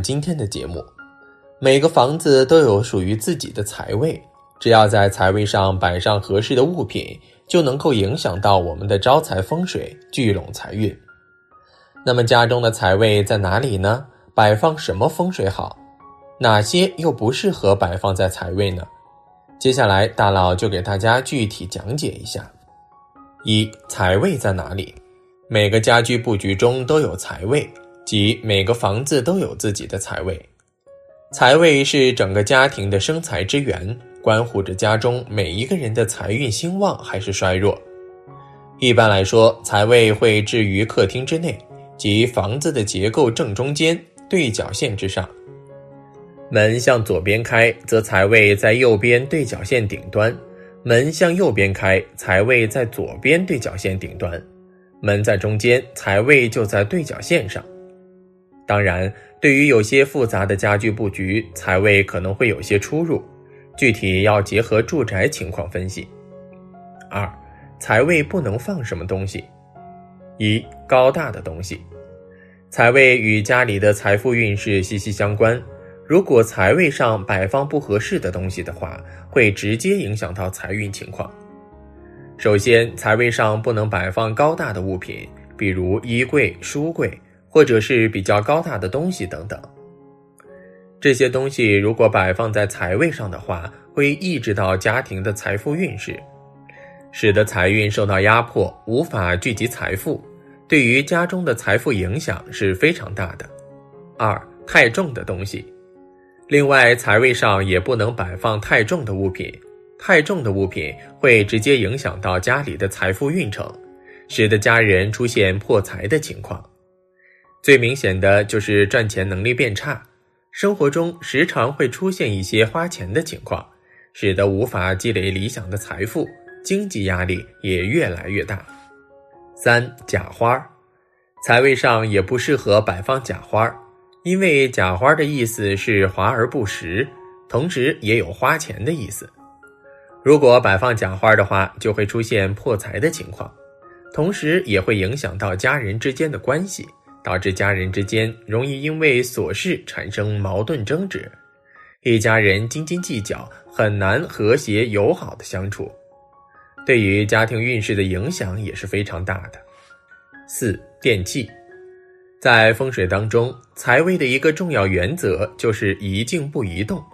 今天的节目。每个房子都有属于自己的财位，只要在财位上摆上合适的物品，就能够影响到我们的招财风水，聚拢财运。那么家中的财位在哪里呢？摆放什么风水好？哪些又不适合摆放在财位呢？接下来大佬就给大家具体讲解一下。一财位在哪里？每个家居布局中都有财位，即每个房子都有自己的财位。财位是整个家庭的生财之源，关乎着家中每一个人的财运兴旺还是衰弱。一般来说，财位会置于客厅之内，即房子的结构正中间对角线之上。门向左边开，则财位在右边对角线顶端；门向右边开，财位在左边对角线顶端；门在中间，财位就在对角线上。当然，对于有些复杂的家居布局，财位可能会有些出入，具体要结合住宅情况分析。二，财位不能放什么东西？一，高大的东西。财位与家里的财富运势息息相关，如果财位上摆放不合适的东西的话，会直接影响到财运情况。首先，财位上不能摆放高大的物品，比如衣柜、书柜。或者是比较高大的东西等等，这些东西如果摆放在财位上的话，会抑制到家庭的财富运势，使得财运受到压迫，无法聚集财富，对于家中的财富影响是非常大的。二太重的东西，另外财位上也不能摆放太重的物品，太重的物品会直接影响到家里的财富运程，使得家人出现破财的情况。最明显的就是赚钱能力变差，生活中时常会出现一些花钱的情况，使得无法积累理想的财富，经济压力也越来越大。三假花，财位上也不适合摆放假花，因为假花的意思是华而不实，同时也有花钱的意思。如果摆放假花的话，就会出现破财的情况，同时也会影响到家人之间的关系。导致家人之间容易因为琐事产生矛盾争执，一家人斤斤计较，很难和谐友好的相处，对于家庭运势的影响也是非常大的。四电器，在风水当中，财位的一个重要原则就是宜静不宜动，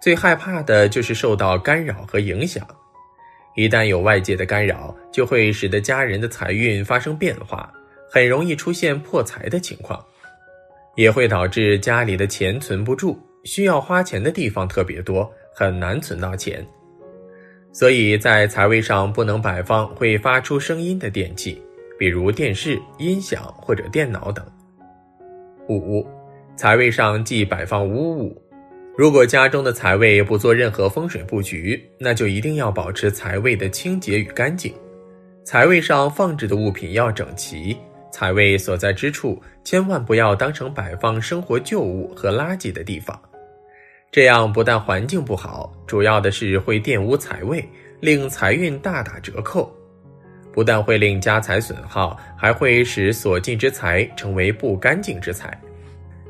最害怕的就是受到干扰和影响，一旦有外界的干扰，就会使得家人的财运发生变化。很容易出现破财的情况，也会导致家里的钱存不住，需要花钱的地方特别多，很难存到钱。所以在财位上不能摆放会发出声音的电器，比如电视、音响或者电脑等。五，财位上忌摆放污物。如果家中的财位不做任何风水布局，那就一定要保持财位的清洁与干净。财位上放置的物品要整齐。财位所在之处，千万不要当成摆放生活旧物和垃圾的地方，这样不但环境不好，主要的是会玷污财位，令财运大打折扣。不但会令家财损耗，还会使所进之财成为不干净之财。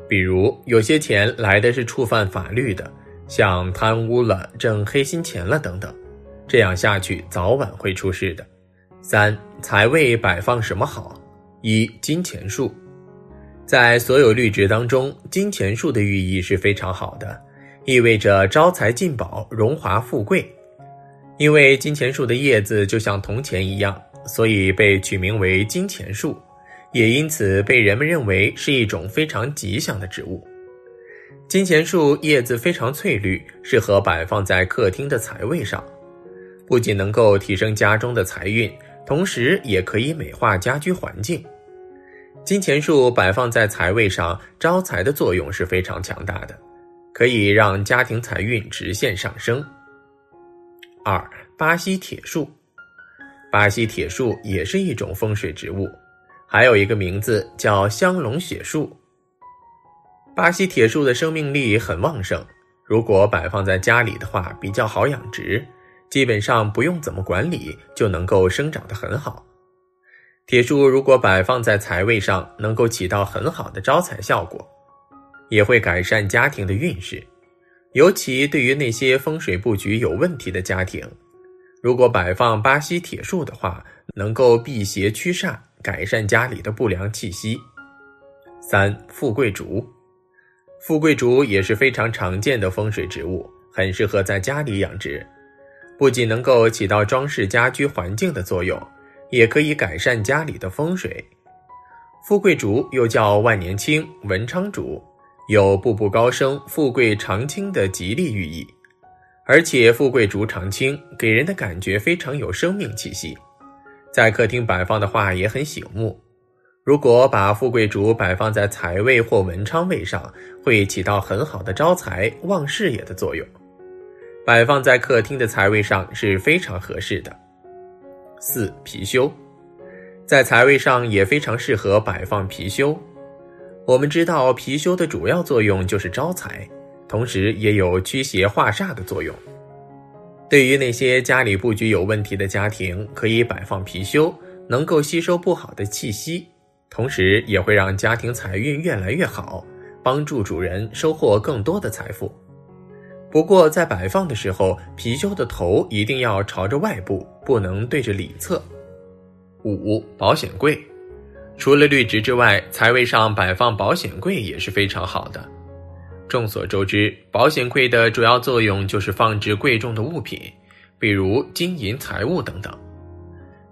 比如有些钱来的是触犯法律的，像贪污了、挣黑心钱了等等，这样下去早晚会出事的。三财位摆放什么好？一金钱树，在所有绿植当中，金钱树的寓意是非常好的，意味着招财进宝、荣华富贵。因为金钱树的叶子就像铜钱一样，所以被取名为金钱树，也因此被人们认为是一种非常吉祥的植物。金钱树叶子非常翠绿，适合摆放在客厅的财位上，不仅能够提升家中的财运，同时也可以美化家居环境。金钱树摆放在财位上，招财的作用是非常强大的，可以让家庭财运直线上升。二、巴西铁树，巴西铁树也是一种风水植物，还有一个名字叫香龙血树。巴西铁树的生命力很旺盛，如果摆放在家里的话，比较好养殖，基本上不用怎么管理，就能够生长得很好。铁树如果摆放在财位上，能够起到很好的招财效果。也会改善家庭的运势。尤其对于那些风水布局有问题的家庭，如果摆放巴西铁树的话，能够辟邪驱煞，改善家里的不良气息。三、富贵竹，富贵竹也是非常常见的风水植物，很适合在家里养殖，不仅能够起到装饰家居环境的作用，也可以改善家里的风水。富贵竹又叫万年青、文昌竹。有步步高升、富贵长青的吉利寓意，而且富贵竹常青给人的感觉非常有生命气息，在客厅摆放的话也很醒目。如果把富贵竹摆放在财位或文昌位上，会起到很好的招财旺事业的作用。摆放在客厅的财位上是非常合适的。四貔貅，在财位上也非常适合摆放貔貅。我们知道貔貅的主要作用就是招财，同时也有驱邪化煞的作用。对于那些家里布局有问题的家庭，可以摆放貔貅，能够吸收不好的气息，同时也会让家庭财运越来越好，帮助主人收获更多的财富。不过在摆放的时候，貔貅的头一定要朝着外部，不能对着里侧。五保险柜。除了绿植之外，财位上摆放保险柜也是非常好的。众所周知，保险柜的主要作用就是放置贵重的物品，比如金银财物等等，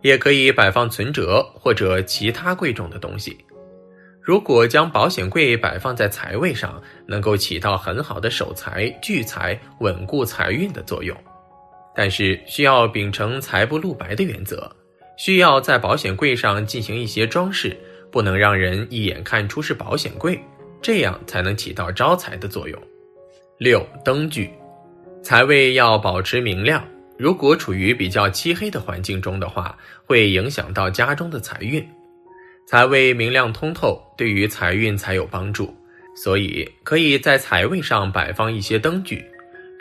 也可以摆放存折或者其他贵重的东西。如果将保险柜摆放在财位上，能够起到很好的守财、聚财、稳固财运的作用，但是需要秉承财不露白的原则。需要在保险柜上进行一些装饰，不能让人一眼看出是保险柜，这样才能起到招财的作用。六灯具，财位要保持明亮，如果处于比较漆黑的环境中的话，会影响到家中的财运。财位明亮通透，对于财运才有帮助，所以可以在财位上摆放一些灯具，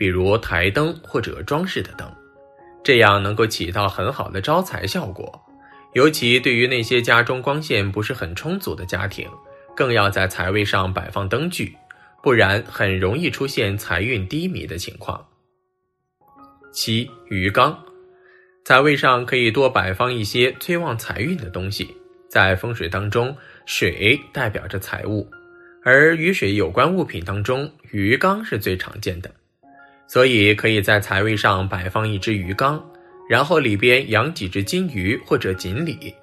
比如台灯或者装饰的灯。这样能够起到很好的招财效果，尤其对于那些家中光线不是很充足的家庭，更要在财位上摆放灯具，不然很容易出现财运低迷的情况。七鱼缸，财位上可以多摆放一些催旺财运的东西。在风水当中，水代表着财物，而与水有关物品当中，鱼缸是最常见的。所以可以在财位上摆放一只鱼缸，然后里边养几只金鱼或者锦鲤。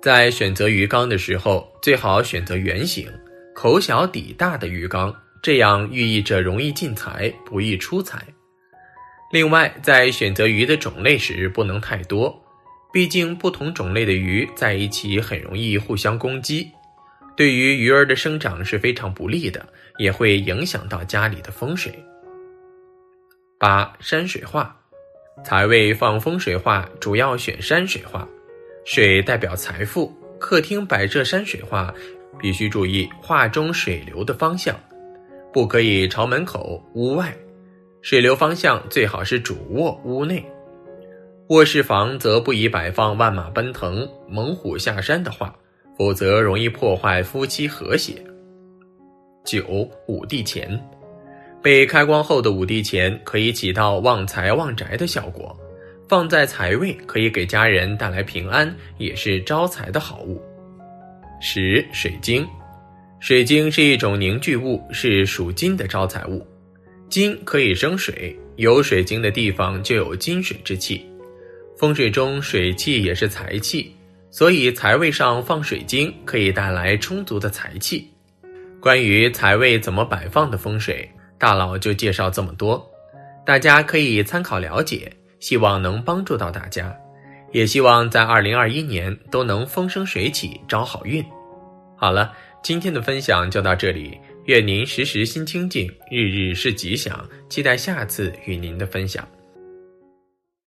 在选择鱼缸的时候，最好选择圆形、口小底大的鱼缸，这样寓意着容易进财，不易出财。另外，在选择鱼的种类时，不能太多，毕竟不同种类的鱼在一起很容易互相攻击，对于鱼儿的生长是非常不利的，也会影响到家里的风水。八山水画，财位放风水画主要选山水画，水代表财富。客厅摆设山水画，必须注意画中水流的方向，不可以朝门口、屋外。水流方向最好是主卧、屋内。卧室房则不宜摆放万马奔腾、猛虎下山的画，否则容易破坏夫妻和谐。九五帝钱。被开光后的五帝钱可以起到旺财旺宅的效果，放在财位可以给家人带来平安，也是招财的好物。十水晶，水晶是一种凝聚物，是属金的招财物。金可以生水，有水晶的地方就有金水之气。风水中水气也是财气，所以财位上放水晶可以带来充足的财气。关于财位怎么摆放的风水。大佬就介绍这么多，大家可以参考了解，希望能帮助到大家，也希望在二零二一年都能风生水起，招好运。好了，今天的分享就到这里，愿您时时心清静，日日是吉祥，期待下次与您的分享。